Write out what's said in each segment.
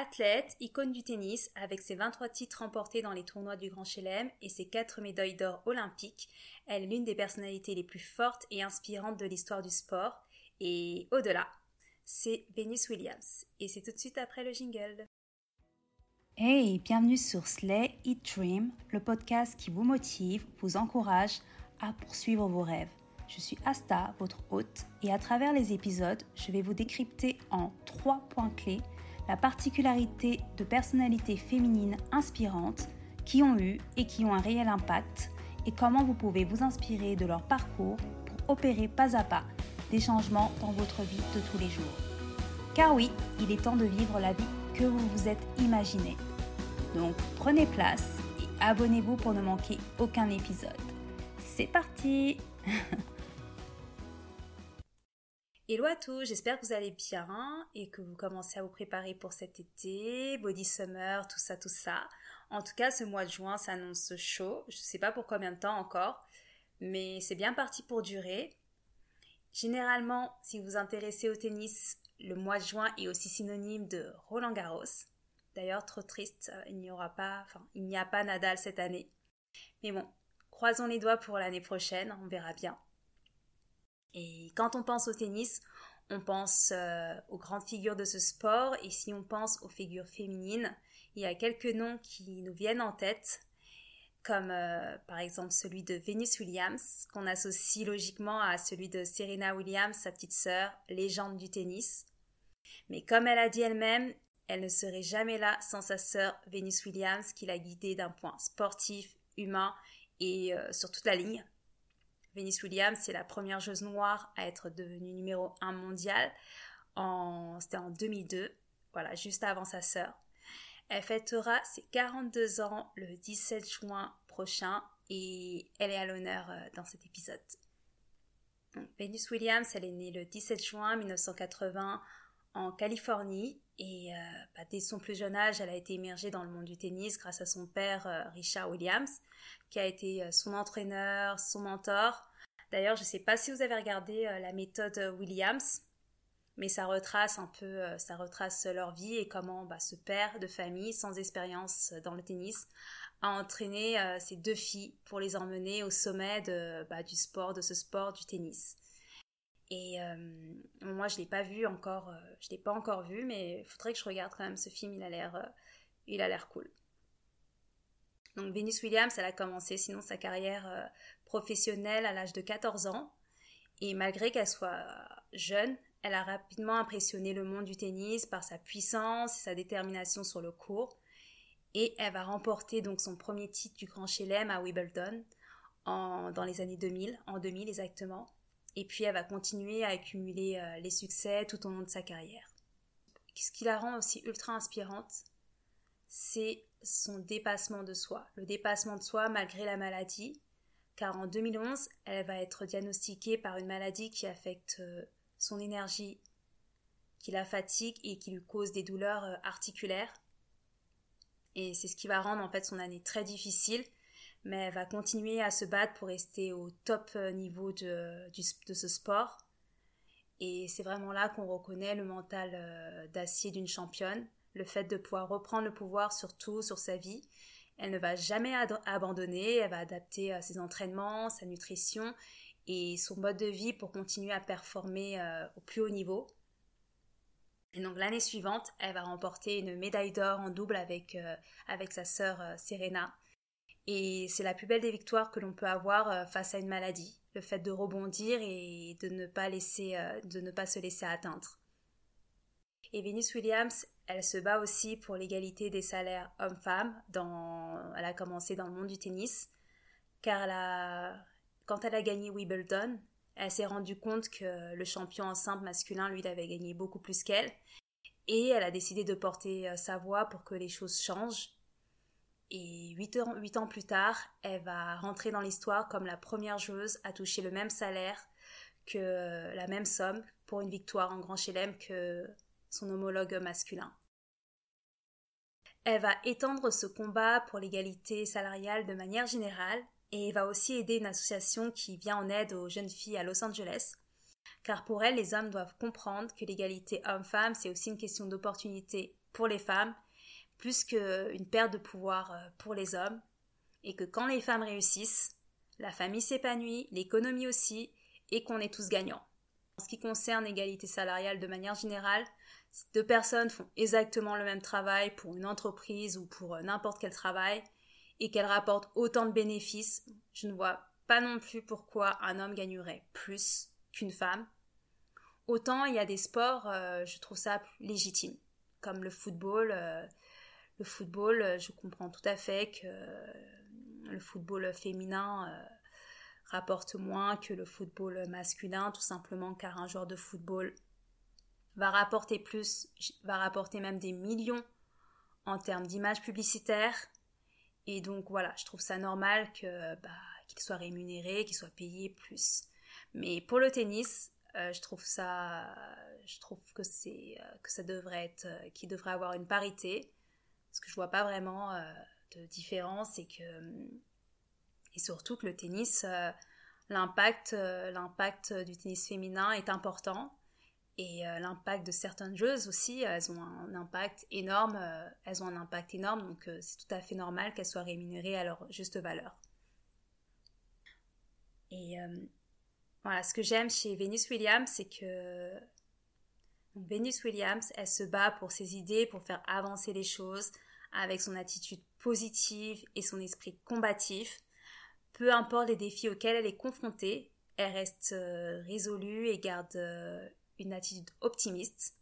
Athlète, icône du tennis, avec ses 23 titres remportés dans les tournois du Grand Chelem et ses 4 médailles d'or olympiques, elle est l'une des personnalités les plus fortes et inspirantes de l'histoire du sport. Et au-delà, c'est Venus Williams. Et c'est tout de suite après le jingle. Hey, bienvenue sur Slay Eat Dream, le podcast qui vous motive, vous encourage à poursuivre vos rêves. Je suis Asta, votre hôte, et à travers les épisodes, je vais vous décrypter en trois points clés la particularité de personnalités féminines inspirantes qui ont eu et qui ont un réel impact et comment vous pouvez vous inspirer de leur parcours pour opérer pas à pas des changements dans votre vie de tous les jours. Car oui, il est temps de vivre la vie que vous vous êtes imaginé. Donc prenez place et abonnez-vous pour ne manquer aucun épisode. C'est parti Hello à tous, j'espère que vous allez bien et que vous commencez à vous préparer pour cet été, body summer, tout ça, tout ça. En tout cas, ce mois de juin s'annonce chaud. Je ne sais pas pour combien de temps encore, mais c'est bien parti pour durer. Généralement, si vous vous intéressez au tennis, le mois de juin est aussi synonyme de Roland Garros. D'ailleurs, trop triste, il n'y aura pas, enfin, il n'y a pas Nadal cette année. Mais bon, croisons les doigts pour l'année prochaine, on verra bien. Et quand on pense au tennis, on pense euh, aux grandes figures de ce sport et si on pense aux figures féminines, il y a quelques noms qui nous viennent en tête, comme euh, par exemple celui de Venus Williams, qu'on associe logiquement à celui de Serena Williams, sa petite sœur, légende du tennis. Mais comme elle a dit elle-même, elle ne serait jamais là sans sa sœur Venus Williams qui l'a guidée d'un point sportif, humain et euh, sur toute la ligne. Venus Williams, c'est la première joueuse noire à être devenue numéro 1 mondial. En... C'était en 2002, voilà, juste avant sa sœur. Elle fêtera ses 42 ans le 17 juin prochain et elle est à l'honneur euh, dans cet épisode. Venus Williams, elle est née le 17 juin 1980 en Californie et euh, bah, dès son plus jeune âge, elle a été immergée dans le monde du tennis grâce à son père euh, Richard Williams, qui a été euh, son entraîneur, son mentor. D'ailleurs, je ne sais pas si vous avez regardé la méthode Williams, mais ça retrace un peu, ça retrace leur vie et comment bah, ce père de famille, sans expérience dans le tennis, a entraîné ses deux filles pour les emmener au sommet bah, du sport, de ce sport du tennis. Et euh, moi, je l'ai pas vu encore, euh, je l'ai pas encore vu, mais il faudrait que je regarde quand même ce film. Il a l'air, euh, il a l'air cool. Donc Venus Williams, elle a commencé sinon sa carrière professionnelle à l'âge de 14 ans. Et malgré qu'elle soit jeune, elle a rapidement impressionné le monde du tennis par sa puissance et sa détermination sur le court. Et elle va remporter donc son premier titre du Grand Chelem à Wimbledon en, dans les années 2000, en 2000 exactement. Et puis elle va continuer à accumuler euh, les succès tout au long de sa carrière. Ce qui la rend aussi ultra inspirante, c'est son dépassement de soi. Le dépassement de soi malgré la maladie, car en 2011, elle va être diagnostiquée par une maladie qui affecte euh, son énergie, qui la fatigue et qui lui cause des douleurs euh, articulaires. Et c'est ce qui va rendre en fait son année très difficile mais elle va continuer à se battre pour rester au top euh, niveau de, ce sport. Et c'est vraiment là qu'on reconnaît le mental euh, d'acier d'une championne, le fait de pouvoir reprendre le pouvoir sur tout, sur sa vie. Elle ne va jamais abandonner, elle va adapter euh, ses entraînements, sa nutrition et son mode de vie pour continuer à performer au plus haut niveau. Et donc l'année suivante, elle va remporter une médaille d'or en double avec, avec sa sœur Serena. Et c'est la plus belle des victoires que l'on peut avoir euh, face à une maladie, le fait de rebondir et de ne pas, laisser, euh, de ne pas se laisser atteindre. Et Venus Williams, elle se bat aussi pour l'égalité des salaires hommes-femmes. Elle a commencé dans le monde du tennis, car quand elle a gagné Wimbledon, elle s'est rendue compte que le champion en simple masculin, lui, avait gagné beaucoup plus qu'elle. Et elle a décidé de porter euh, sa voix pour que les choses changent. Et huit ans, plus tard, elle va rentrer dans l'histoire comme la première joueuse à toucher le même salaire que la même somme pour une victoire en Grand Chelem que son homologue masculin. Elle va étendre ce combat pour l'égalité salariale de manière générale et va aussi aider une association qui vient en aide aux jeunes filles à Los Angeles. Car pour elle, les hommes doivent comprendre que l'égalité homme-femme, c'est aussi une question d'opportunité pour les femmes, plus qu'une perte de pouvoir euh, pour les hommes, et que quand les femmes réussissent, la famille s'épanouit, l'économie aussi, et qu'on est tous gagnants. En ce qui concerne l'égalité salariale de manière générale, deux personnes font exactement le même travail pour une entreprise ou pour euh, n'importe quel travail, et qu'elles rapportent autant de bénéfices, je ne vois pas non plus pourquoi un homme gagnerait plus qu'une femme. Autant il y a des sports, euh, je trouve ça légitime, comme le football. Le football, je comprends tout à fait que le football féminin rapporte moins que le football masculin, tout simplement car un joueur de football va rapporter plus, va rapporter même des millions en termes d'images publicitaires. Et donc voilà, je trouve ça normal bah, qu'il soit rémunéré, qu'il soit payé plus. Mais pour le tennis, euh, je trouve ça, je trouve que c'est euh, que ça devrait être, euh, qu'il devrait avoir une parité, parce que je vois pas vraiment de différence et que et surtout que le tennis, l'impact, l'impact du tennis féminin est important et euh, l'impact de certaines joueuses aussi, elles ont un impact énorme, euh, elles ont un impact énorme, donc euh, c'est tout à fait normal qu'elles soient rémunérées à leur juste valeur. Et voilà, ce que j'aime chez Venus Williams, c'est que Venus Williams, elle se bat pour ses idées, pour faire avancer les choses, avec son attitude positive et son esprit combatif. Peu importe les défis auxquels elle est confrontée, elle reste résolue et garde une attitude optimiste.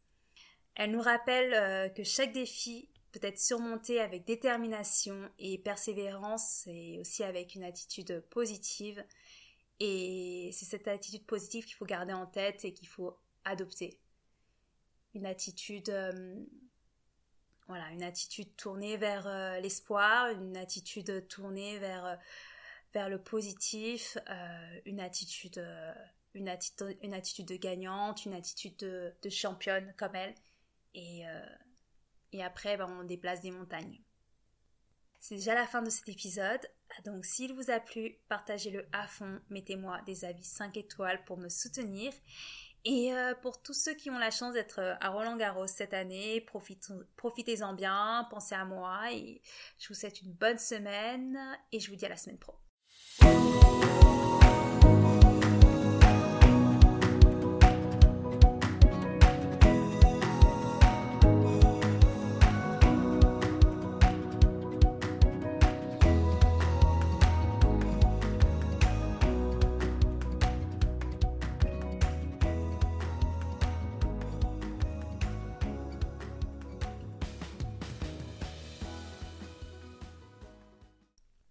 Elle nous rappelle euh, que chaque défi peut être surmonté avec détermination et persévérance et aussi avec une attitude positive. Et c'est cette attitude positive qu'il faut garder en tête et qu'il faut adopter. Une attitude, euh, voilà, une attitude tournée vers euh, l'espoir, une attitude tournée vers, vers le positif, une attitude une, attitude, une de gagnante, une attitude de, championne comme elle. Et, euh, et après, ben, on déplace des montagnes. C'est déjà la fin de cet épisode. Donc s'il vous a plu, partagez-le à fond, mettez-moi des avis 5 étoiles pour me soutenir. Et euh, pour tous ceux qui ont la chance d'être à Roland Garros cette année, profitez-en bien, pensez à moi et je vous souhaite une bonne semaine et je vous dis à la semaine pro.